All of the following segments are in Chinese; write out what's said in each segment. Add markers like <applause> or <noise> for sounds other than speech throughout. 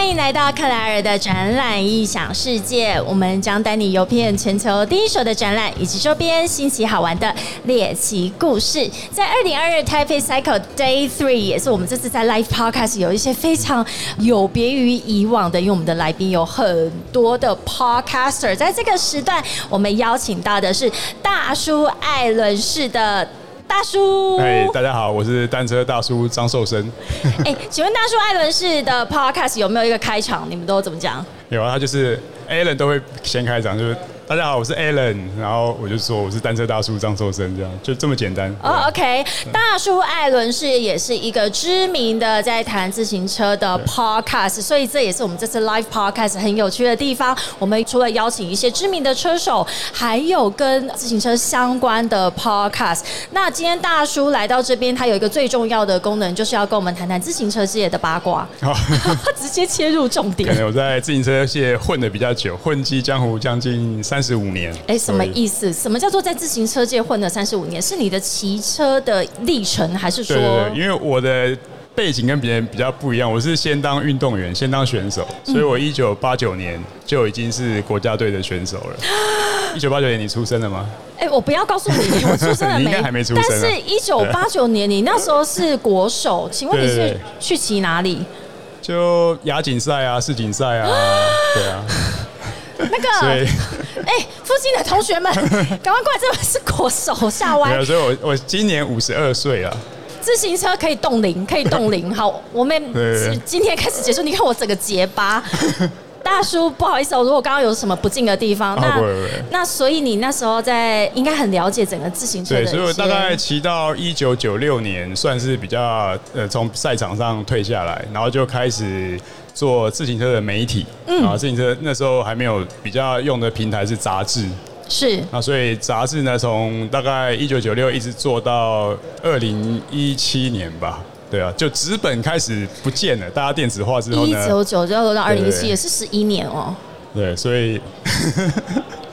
欢迎来到克莱尔的展览异想世界。我们将带你游遍全球第一手的展览以及周边新奇好玩的猎奇故事。在二零二二 Taipei Cycle Day Three，也是我们这次在 Live Podcast 有一些非常有别于以往的，因为我们的来宾有很多的 Podcaster。在这个时段，我们邀请到的是大叔艾伦式的。大叔，哎，大家好，我是单车大叔张寿生。<laughs> 哎，请问大叔艾伦式的 Podcast 有没有一个开场？你们都怎么讲？有啊，他就是 Alan 都会先开场，就是。大家好，我是 Alan，然后我就说我是单车大叔张寿生，这样就这么简单。哦，OK，大叔艾伦是也是一个知名的在谈自行车的 Podcast，所以这也是我们这次 Live Podcast 很有趣的地方。我们除了邀请一些知名的车手，还有跟自行车相关的 Podcast。那今天大叔来到这边，他有一个最重要的功能，就是要跟我们谈谈自行车界的八卦。<laughs> 直接切入重点。可能我在自行车界混的比较久，混迹江湖将近三。三十五年，哎，什么意思？什么叫做在自行车界混了三十五年？是你的骑车的历程，还是说？对对对，因为我的背景跟别人比较不一样，我是先当运动员，先当选手，所以我一九八九年就已经是国家队的选手了。<gasps> 一九八九年你出生了吗？哎，我不要告诉你我出生了没？<laughs> 还没出生。但是一九八九年你那时候是国手，请问你是去骑哪里？就亚锦赛啊，世锦赛啊，<gasps> 对啊。那个，<laughs> 哎，附近的同学们，<laughs> 赶快过来！这边是国手下歪。所以，我我今年五十二岁了。自行车可以动龄，可以动龄。好，<laughs> 我们今天开始结束。你看我整个结巴，<laughs> 大叔，不好意思哦，如果刚刚有什么不敬的地方，那那所以你那时候在应该很了解整个自行车。对，所以我大概骑到一九九六年，算是比较呃从赛场上退下来，然后就开始。做自行车的媒体，啊，自行车那时候还没有比较用的平台是杂志，是。啊，所以杂志呢，从大概一九九六一直做到二零一七年吧，对啊，就纸本开始不见了，大家电子化之后呢，一九九六到二零一七也是十一年哦，对，所以。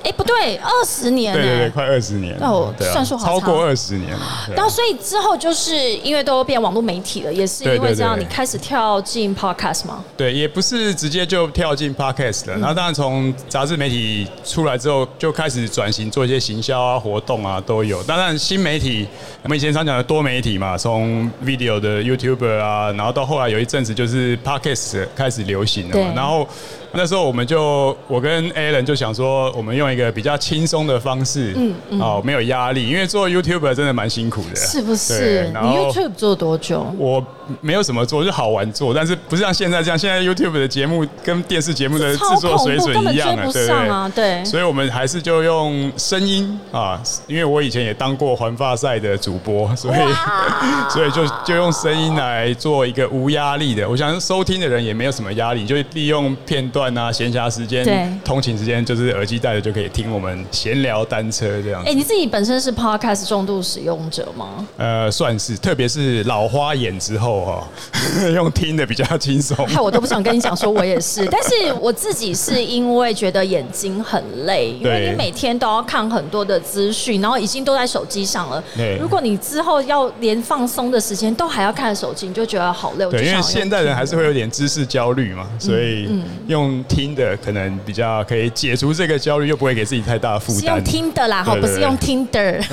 哎，不对，二十年，对对对，快二十年，哦，算数好超过二十年。然后，所以之后就是因为都变网络媒体了，也是因为这样，你开始跳进 podcast 吗？对，也不是直接就跳进 podcast 了。然后，当然从杂志媒体出来之后，就开始转型做一些行销啊、活动啊都有。当然，新媒体我们以前常讲的多媒体嘛，从 video 的 YouTuber 啊，然后到后来有一阵子就是 podcast 开始流行了嘛，然后。那时候我们就我跟 Alan 就想说，我们用一个比较轻松的方式，嗯嗯，哦，没有压力，因为做 YouTuber 真的蛮辛苦的，是不是？你 YouTube 做多久？我没有什么做，就好玩做，但是不是像现在这样？现在 YouTube 的节目跟电视节目的制作水准一样啊，对啊，对。所以我们还是就用声音啊，因为我以前也当过环发赛的主播，所以 <laughs> 所以就就用声音来做一个无压力的。我想收听的人也没有什么压力，就利用片。段啊，闲暇时间、通勤时间，就是耳机戴着就可以听我们闲聊单车这样。哎，你自己本身是 Podcast 重度使用者吗？呃，算是，特别是老花眼之后哈，<laughs> 用听的比较轻松。害我都不想跟你讲，说我也是，<laughs> 但是我自己是因为觉得眼睛很累，因为你每天都要看很多的资讯，然后已经都在手机上了。对，如果你之后要连放松的时间都还要看手机，你就觉得好累。对，因为现代人还是会有点知识焦虑嘛，所以用。听的可能比较可以解除这个焦虑，又不会给自己太大的负担。用听的啦，哈，不是用 Tinder。<laughs>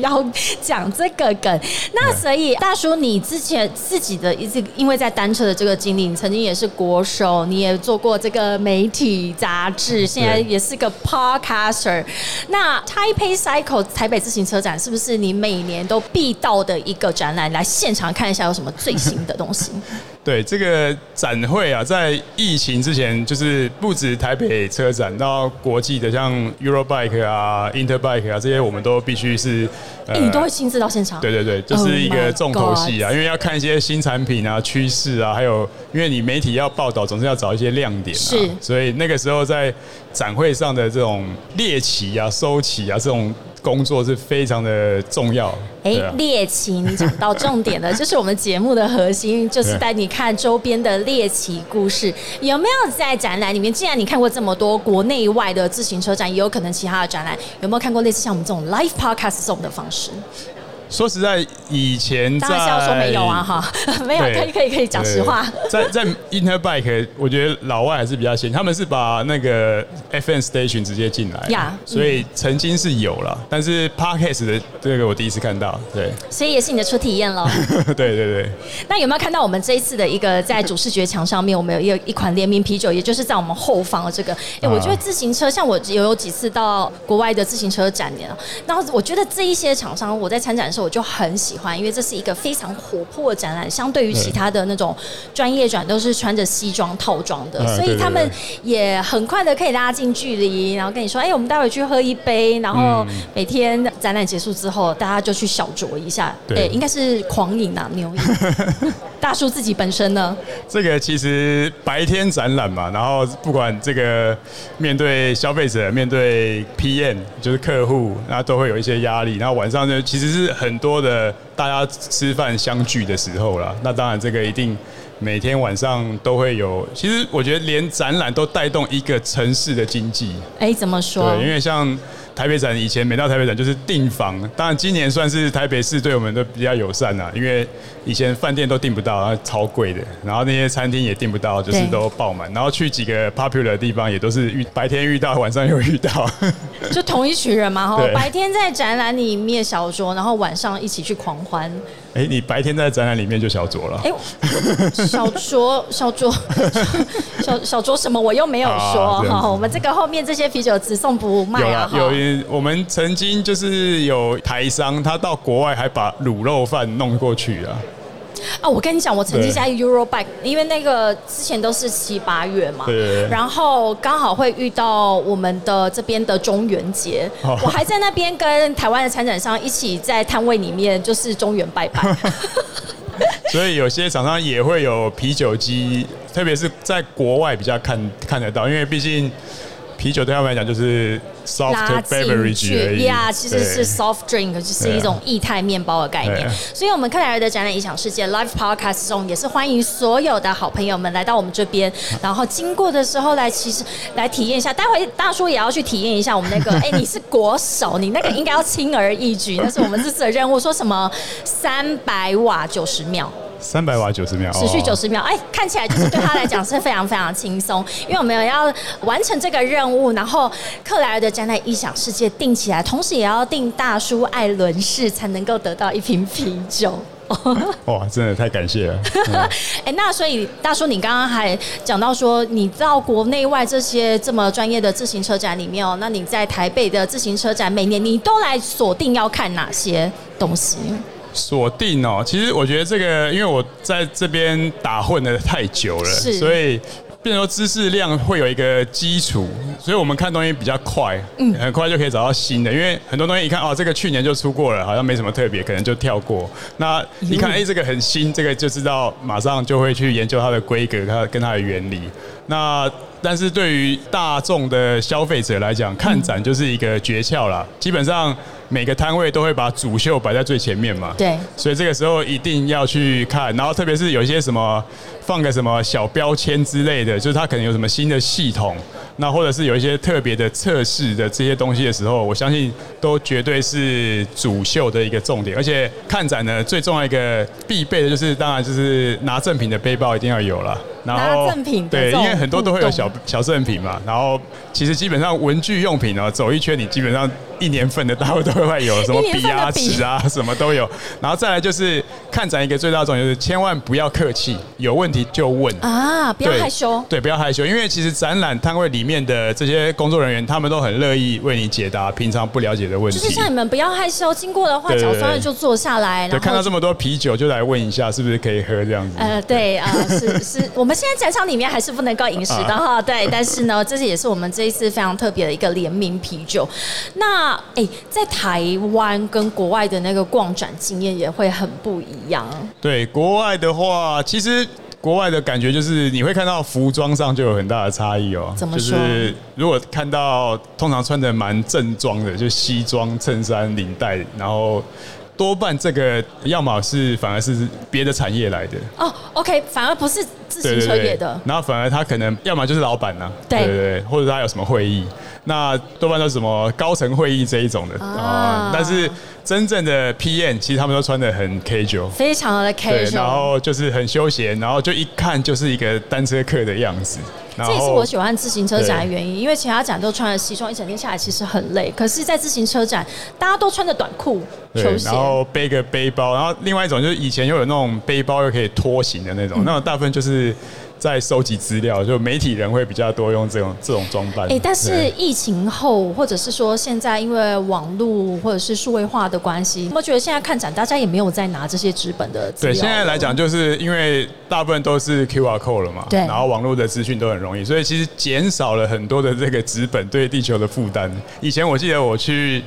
要讲这个梗，那所以大叔，你之前自己的一次因为在单车的这个经历，你曾经也是国手，你也做过这个媒体杂志，现在也是个 Podcaster。那 Taipei Cycle 台北自行车展是不是你每年都必到的一个展览？来现场看一下有什么最新的东西。<laughs> 对这个展会啊，在疫情之前，就是不止台北车展，到国际的像 Eurobike 啊、Interbike 啊这些，我们都必须是，你都会亲自到现场。对对对，就是一个重头戏啊，因为要看一些新产品啊、趋势啊，还有因为你媒体要报道，总是要找一些亮点，是，所以那个时候在展会上的这种猎奇啊、收起啊这种。工作是非常的重要。哎，猎奇，你讲到重点了，就是我们节目的核心，就是带你看周边的猎奇故事。有没有在展览里面？既然你看过这么多国内外的自行车展，也有可能其他的展览，有没有看过类似像我们这种 live podcast 这种的方式？说实在，以前当然是要说没有啊，哈，<laughs> 没有，可以可以可以讲实话。在在 Interbike，我觉得老外还是比较先，他们是把那个 FN Station 直接进来，呀，所以曾经是有了，但是 Parkes 的这个我第一次看到，对，所以也是你的初体验喽。<laughs> 对对对。那有没有看到我们这一次的一个在主视觉墙上面，我们有一一款联名啤酒，也就是在我们后方的这个，哎，我觉得自行车，像我有有几次到国外的自行车展呢，然后我觉得这一些厂商，我在参展的时候。我就很喜欢，因为这是一个非常活泼的展览，相对于其他的那种专业展都是穿着西装套装的，所以他们也很快的可以拉近距离，然后跟你说：“哎，我们待会去喝一杯。”然后每天展览结束之后，大家就去小酌一下，对，应该是狂饮啊，牛饮。<laughs> 大叔自己本身呢？这个其实白天展览嘛，然后不管这个面对消费者、面对 PM 就是客户，那都会有一些压力，然后晚上呢，其实是很。很多的大家吃饭相聚的时候啦，那当然这个一定每天晚上都会有。其实我觉得连展览都带动一个城市的经济。哎，怎么说？对，因为像。台北展以前每到台北展就是订房，当然今年算是台北市对我们都比较友善呐，因为以前饭店都订不到，然后超贵的，然后那些餐厅也订不到，就是都爆满，然后去几个 popular 的地方也都是遇白天遇到，晚上又遇到，<laughs> <laughs> 就同一群人嘛，哈，白天在展览里面小酌，然后晚上一起去狂欢。哎，你白天在展览里面就小酌了？哎，小酌小酌小小酌什么？我又没有说哈。我们这个后面这些啤酒只送不卖啊。有有，我们曾经就是有台商，他到国外还把卤肉饭弄过去啊。啊，我跟你讲，我曾经在 Eurobike，因为那个之前都是七八月嘛，然后刚好会遇到我们的这边的中元节，我还在那边跟台湾的参展商一起在摊位里面就是中元拜拜。<laughs> 所以有些厂商也会有啤酒机，特别是在国外比较看看得到，因为毕竟。啤酒对他们来讲就是 soft beverage，呀，其实是 soft drink，就是一种液态面包的概念。所以，我们克莱尔的展览影响世界 live podcast 中，也是欢迎所有的好朋友们来到我们这边，然后经过的时候来，其实来体验一下。待会大叔也要去体验一下我们那个，<laughs> 哎，你是国手，你那个应该要轻而易举，那是我们这次的任务。说什么三百瓦九十秒。三百瓦九十秒，持续九十秒，哎，看起来就是对他来讲是非常非常轻松，<laughs> 因为我们要完成这个任务，然后克莱尔的展览异想世界定起来，同时也要定大叔艾伦氏才能够得到一瓶啤酒。<laughs> 哇，真的太感谢了！<laughs> 哎，那所以大叔，你刚刚还讲到说，你到国内外这些这么专业的自行车展里面哦，那你在台北的自行车展，每年你都来锁定要看哪些东西？锁定哦，其实我觉得这个，因为我在这边打混的太久了，所以变成说知识量会有一个基础，所以我们看东西比较快，嗯，很快就可以找到新的。因为很多东西一看哦，这个去年就出过了，好像没什么特别，可能就跳过。那一看哎，这个很新，这个就知道马上就会去研究它的规格，它跟它的原理。那但是对于大众的消费者来讲，看展就是一个诀窍啦。基本上每个摊位都会把主秀摆在最前面嘛。对。所以这个时候一定要去看，然后特别是有一些什么放个什么小标签之类的，就是它可能有什么新的系统，那或者是有一些特别的测试的这些东西的时候，我相信都绝对是主秀的一个重点。而且看展呢，最重要一个必备的就是，当然就是拿赠品的背包一定要有了。拿赠品对，因为很多都会有小小赠品嘛。然后其实基本上文具用品呢，走一圈你基本上一年份的大会都会有，什么 <laughs> 笔啊、纸啊，什么都有。然后再来就是看展一个最大重点就是千万不要客气，有问题就问啊，不要害羞。对，不要害羞，因为其实展览摊位里面的这些工作人员，他们都很乐意为你解答平常不了解的问题。就是像你们不要害羞，经过的话脚酸了就坐下来，对，看到这么多啤酒就来问一下是不是可以喝这样子。呃，对啊，是是，<laughs> 我们。现在展场里面还是不能够饮食的哈，对，但是呢，这是也是我们这一次非常特别的一个联名啤酒。那哎，在台湾跟国外的那个逛展经验也会很不一样。对，国外的话，其实国外的感觉就是你会看到服装上就有很大的差异哦。怎么说？如果看到通常穿的蛮正装的，就西装、衬衫、领带，然后。多半这个要么是反而是别的产业来的，哦，OK，反而不是自行车业的，然后反而他可能要么就是老板呐、对对对，或者他有什么会议，那多半都是什么高层会议这一种的啊啊、但是真正的 PM 其实他们都穿的很 casual。非常的对，然 casual。后就是很休闲，然后就一看就是一个单车客的样子。这也是我喜欢自行车展的原因，因为其他展都穿了西装，一整天下来其实很累。可是，在自行车展，大家都穿着短裤、球对，鞋然，后背个背包，然后另外一种就是以前又有那种背包又可以拖行的那种，那种大部分就是在收集资料，就媒体人会比较多用这种这种装扮。哎、但是疫情后，或者是说现在因为网络或者是数位化的关系，我觉得现在看展，大家也没有在拿这些纸本的资料对，现在来讲，就是因为大部分都是 QR code 了嘛，对然后网络的资讯都很容易，所以其实减少了很多的这个纸本对地球的负担。以前我记得我去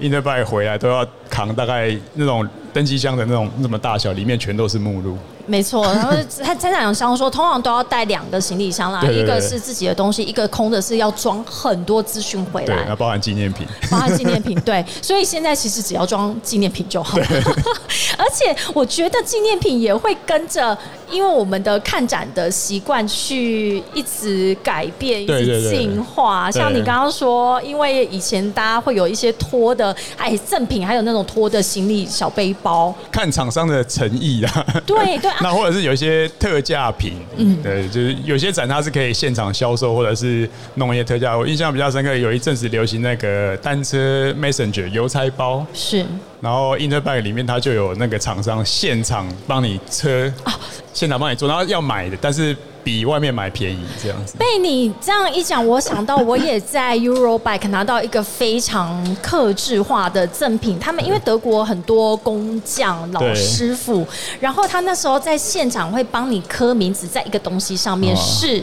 Interbike 回来都要扛大概那种登机箱的那种那么大小，里面全都是目录。没错，然后他参展商说，通常都要带两个行李箱啦，一个是自己的东西，一个空的是要装很多资讯回对，来那。包含纪念品。包含纪念品，对，所以现在其实只要装纪念品就好。<laughs> 而且我觉得纪念品也会跟着，因为我们的看展的习惯去一直改变、一直进化。对。像你刚刚说，因为以前大家会有一些拖的，哎，赠品，还有那种拖的行李小背包，看厂商的诚意啊。对对啊，<laughs> 那或者是有一些特价品，嗯，对，就是有些展它是可以现场销售，或者是弄一些特价。我印象比较深刻，有一阵子流行那个单车 Messenger 邮差包，是然后 Interbike 里面它就有那个厂商现场帮你车，现场帮你做，然后要买的，但是比外面买便宜这样子。被你这样一讲，我想到我也在 Eurobike 拿到一个非常克制化的赠品。他们因为德国很多工匠老对师傅，然后他那时候在现场会帮你刻名字在一个东西上面，哦是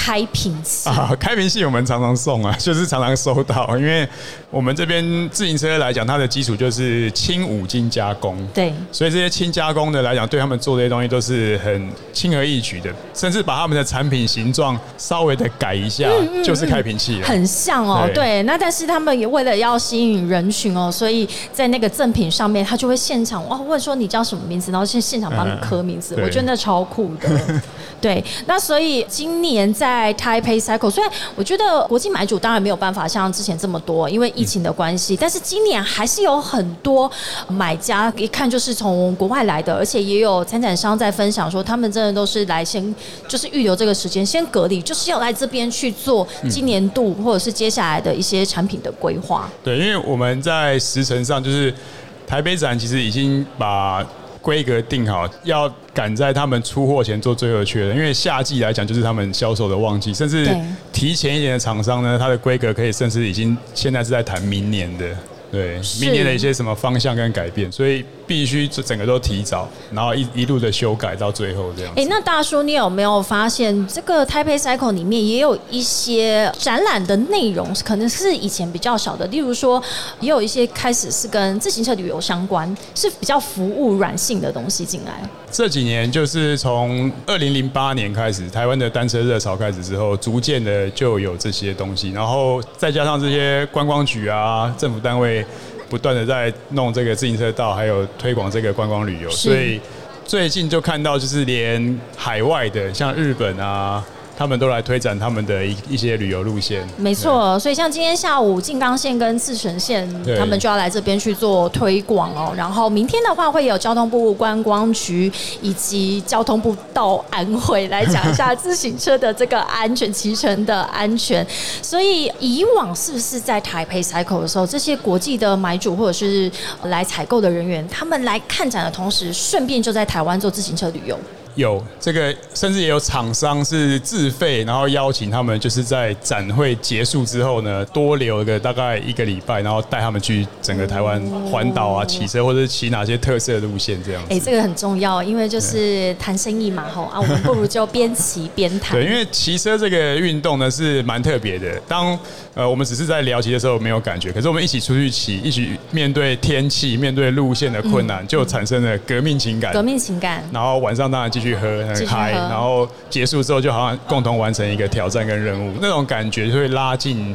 开瓶器。啊，开瓶器我们常常送啊，<laughs> 就是常常收到，因为我们这边自行车来讲，它的基础就是轻五金加工，对，所以这些轻加工的来讲，对他们做这些东西都是很轻而易举的，甚至把他们的产品形状稍微的改一下，就是开瓶器了。很像哦，对对。那但是他们也为了要吸引人群哦，所以在那个赠品上面，他就会现场哇问说你叫什么名字，然后现现场帮你刻名字，嗯我觉得那超酷的。<laughs> 对，那所以今年在 Taipei Cycle，虽然我觉得国际买主当然没有办法像之前这么多，因为疫情的关系，但是今年还是有很多买家一看就是从国外来的，而且也有参展商在分享说，他们真的都是来先就是预留这个时间，先隔离，就是要来这边去做今年度或者是接下来的一些产品的规划。对，因为我们在时程上，就是台北展其实已经把规格定好，要赶在他们出货前做最后确认。因为夏季来讲，就是他们销售的旺季，甚至提前一点的厂商呢，它的规格可以甚至已经现在是在谈明年的。对，明年的一些什么方向跟改变，所以必须整个都提早，然后一一路的修改到最后这样子。哎，那大叔，你有没有发现这个 Taipei Cycle 里面也有一些展览的内容，可能是以前比较少的，例如说，也有一些开始是跟自行车旅游相关，是比较服务软性的东西进来。这几年就是从二零零八年开始，台湾的单车热潮开始之后，逐渐的就有这些东西，然后再加上这些观光局啊、政府单位不断的在弄这个自行车道，还有推广这个观光旅游，所以最近就看到就是连海外的，像日本啊。他们都来推展他们的一一些旅游路线，没错，所以像今天下午静冈县跟自神县，他们就要来这边去做推广哦。然后明天的话，会有交通部观光局以及交通部到安徽来讲一下自行车的这个安全骑乘的安全。所以以往是不是在台北 Cycle 的时候，这些国际的买主或者是来采购的人员，他们来看展的同时，顺便就在台湾做自行车旅游？有这个，甚至也有厂商是自费，然后邀请他们，就是在展会结束之后呢，多留个大概一个礼拜，然后带他们去整个台湾环岛啊，骑车或者是骑哪些特色路线这样子。哎、这个很重要，因为就是谈生意嘛，吼啊，我们不如就边骑边谈。对，因为骑车这个运动呢是蛮特别的。当呃我们只是在聊骑的时候没有感觉，可是我们一起出去骑，一起面对天气、面对路线的困难，就产生了革命情感。革命情感。然后晚上当然继续喝很嗨，然后结束之后就好像共同完成一个挑战跟任务，那种感觉就会拉近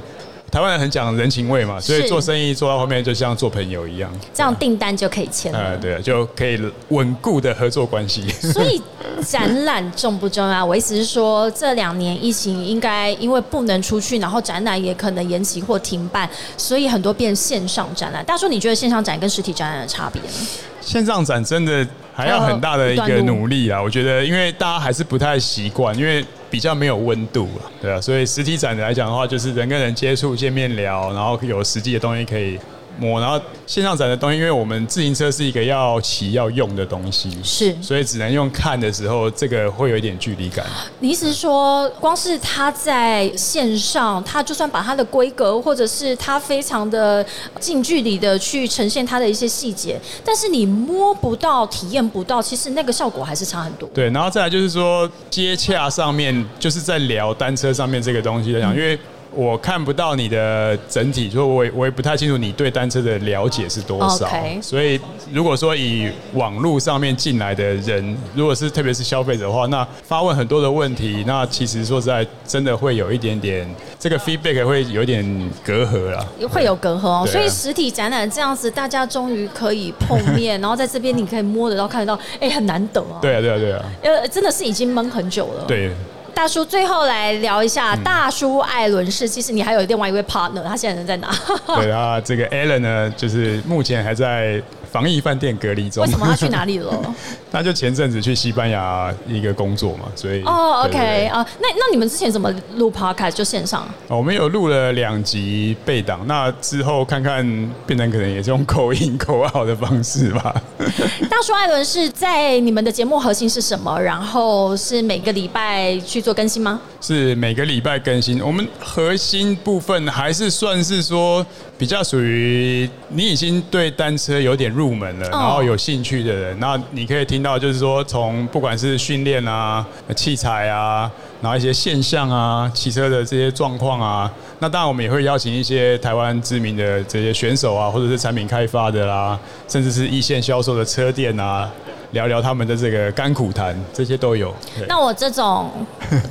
台湾人很讲人情味嘛，所以做生意做到后面就像做朋友一样。这样订单就可以签了。呃，对，就可以稳固的合作关系。所以展览重不重要？我意思是说，这两年疫情应该因为不能出去，然后展览也可能延期或停办，所以很多变线上展览。大叔，你觉得线上展跟实体展览的差别呢？线上展真的还要很大的一个努力啊，我觉得，因为大家还是不太习惯，因为比较没有温度啊，对啊，所以实体展来讲的话，就是人跟人接触、见面聊，然后有实际的东西可以摸，然后线上展的东西，因为我们自行车是一个要骑要用的东西，是所以只能用看的时候，这个会有一点距离感。你意思是说，光是它在线上，它就算把它的规格，或者是它非常的近距离的去呈现它的一些细节，但是你摸不到、体验不到，其实那个效果还是差很多。对，然后再来就是说接洽上面，就是在聊单车上面这个东西来讲，因为我看不到你的整体，所以我也我也不太清楚你对单车的了解是多少。所以如果说以网络上面进来的人，如果是特别是消费者的话，那发问很多的问题，那其实说实在，真的会有一点点这个 feedback 会有一点隔阂啦。会有隔阂哦，所以实体展览这样子，大家终于可以碰面，<laughs> 然后在这边你可以摸得到、看得到，哎，很难得啊。，对啊，对啊，对啊，呃，真的是已经闷很久了。，对。大叔，最后来聊一下大叔艾伦是。其实你还有另外一位 partner，他现在人在哪？对啊，这个 Alan 呢，就是目前还在防疫饭店隔离中。为什么他去哪里了？<laughs> 他就前阵子去西班牙一个工作嘛，所以哦，OK 啊，那那你们之前怎么录 podcast 就线上？哦我们有录了两集备档，那之后看看变成可能也是用口音口号的方式吧。<laughs> 大叔艾伦是在你们的节目核心是什么？然后是每个礼拜去做更新吗？是每个礼拜更新。我们核心部分还是算是说比较属于你已经对单车有点入门了，哦然后有兴趣的人，那你可以听到就是说从不管是训练啊、器材啊，然后一些现象啊、骑车的这些状况啊，那当然我们也会邀请一些台湾知名的这些选手啊，或者是产品开发的啦，甚至是一线销售的车店啊。聊聊他们的这个甘苦谈，这些都有。那我这种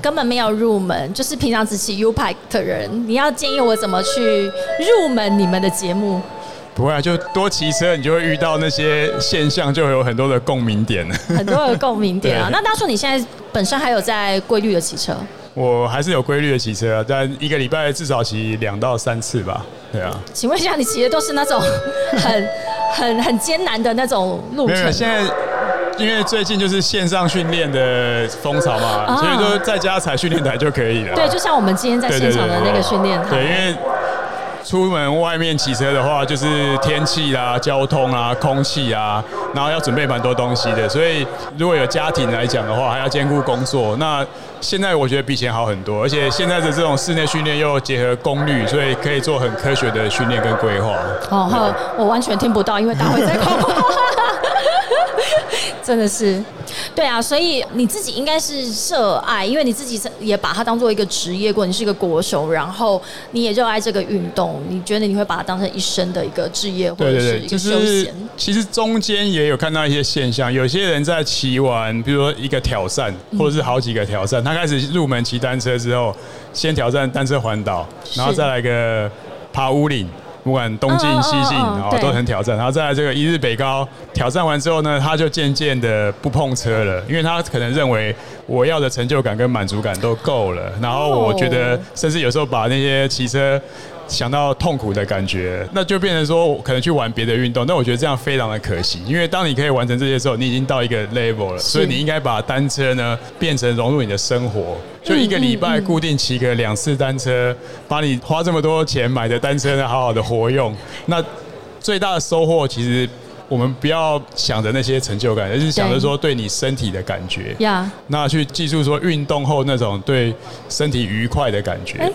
根本没有入门，就是平常只骑 U Bike 的人，你要建议我怎么去入门你们的节目？不会啊，就多骑车，你就会遇到那些现象，就会有很多的共鸣点。<laughs> 很多的共鸣点啊。那大叔，你现在本身还有在规律的骑车？我还是有规律的骑车啊，但一个礼拜至少骑两到三次吧。对啊，请问一下，你骑的都是那种很 <laughs> 很很艰难的那种路程现在因为最近就是线上训练的风潮嘛，啊所以说在家踩训练台就可以了。对，就像我们今天在对现场的那个训练台对，因台，为出门外面骑车的话，就是天气啦、交通啊、空气啊，然后要准备蛮多东西的。所以如果有家庭来讲的话，还要兼顾工作。那现在我觉得比以前好很多，而且现在的这种室内训练又结合功率，所以可以做很科学的训练跟规划。哦，呵我完全听不到，因为大会在空。<laughs> 真的是，对啊，所以你自己应该是热爱，因为你自己也把它当做一个职业过，你是一个国手，然后你也热爱这个运动，你觉得你会把它当成一生的一个职业或者是一个就是休闲？其实中间也有看到一些现象，有些人在骑完，比如说一个挑战，或者是好几个挑战，他开始入门骑单车之后，先挑战单车环岛，然后再来个爬屋岭。不管东进西进，然后嗯对都很挑战，然后再来这个一日北高挑战完之后呢，他就渐渐的不碰车了，因为他可能认为我要的成就感跟满足感都够了，然后我觉得哦。甚至有时候把那些骑车想到痛苦的感觉，那就变成说可能去玩别的运动。那我觉得这样非常的可惜，因为当你可以完成这些时候，你已经到一个 level 了，所以你应该把单车呢变成融入你的生活。就一个礼拜固定骑个两次单车，把你花这么多钱买的单车呢好好的活用。那最大的收获其实。我们不要想着那些成就感，而是想着说对你身体的感觉。呀，那去记住说运动后那种对身体愉快的感觉。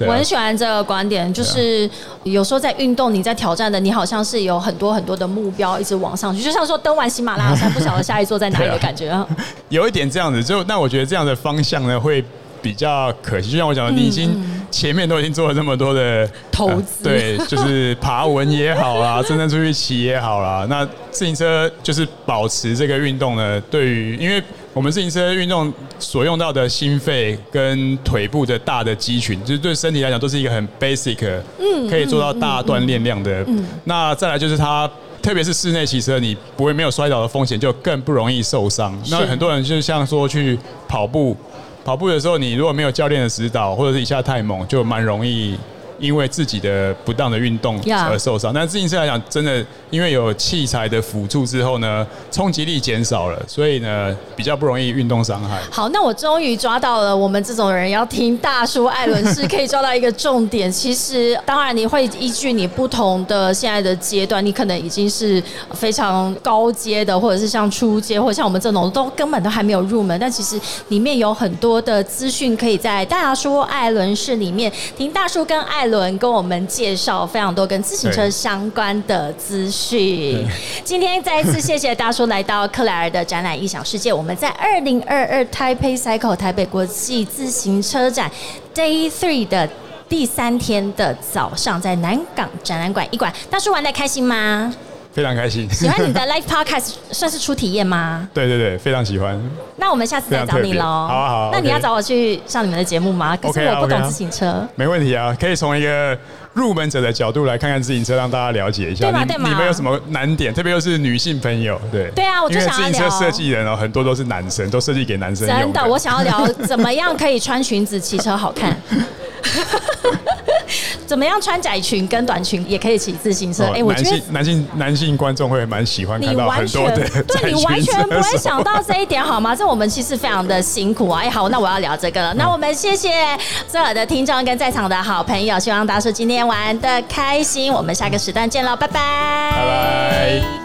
我很喜欢这个观点，就是有时候在运动，你在挑战的，你好像是有很多很多的目标一直往上去，就像说登完喜马拉雅山，不晓得下一座在哪里的 <laughs> 感觉啊。<laughs> 有一点这样子，就那我觉得这样的方向呢会比较可惜。就像我讲的，你已经前面都已经做了这么多的嗯投呃资对，就是爬文也好啦，<laughs> 真正出去骑也好啦。那自行车就是保持这个运动呢，对于因为我们自行车运动所用到的心肺跟腿部的大的肌群，就是对身体来讲都是一个很 basic，嗯，可以做到大锻炼量的。那再来就是它。特别是室内骑车，你不会没有摔倒的风险，就更不容易受伤。那很多人就像说去跑步，跑步的时候，你如果没有教练的指导，或者是一下太猛，就蛮容易。因为自己的不当的运动而受伤，那自行车来讲，真的因为有器材的辅助之后呢，冲击力减少了，所以呢比较不容易运动伤害。好，那我终于抓到了我们这种人要听大叔艾伦是可以抓到一个重点。<laughs> 其实当然你会依据你不同的现在的阶段，你可能已经是非常高阶的，或者是像初阶，或者像我们这种都根本都还没有入门，但其实里面有很多的资讯可以在大叔艾伦室里面听大叔跟艾。伦跟我们介绍非常多跟自行车相关的资讯。今天再一次谢谢大叔来到克莱尔的展览异想世界。我们在二零二二 Taipei Cycle 台北国际自行车展 Day Three 的第三天的早上，在南港展览馆一馆，大叔玩的开心吗？非常开心，喜欢你的 <laughs> Live Podcast 算是初体验吗？对对对，非常喜欢。那我们下次再找你喽。好啊好。那你要找我去上你们的节目吗？可是我不懂自行车。没问题啊，可以从一个入门者的角度来看看自行车，让大家了解一下。对吗？对吗？你们有什么难点？特别又是女性朋友，对。对啊，我就想要聊。自行车设计人哦，很多都是男生，都设计给男生真的，我想要聊怎么样可以穿裙子骑车好看。<laughs> 怎么样穿窄裙跟短裙也可以骑自行车？哎，我觉得男性男性观众会蛮喜欢看到很多的对你完全 <laughs> 不会想到这一点好吗？这我们其实非常的辛苦啊！哎，好，那我要聊这个了。那我们谢谢所有的听众跟在场的好朋友，希望大叔今天玩的开心。我们下个时段见喽，拜拜，拜拜。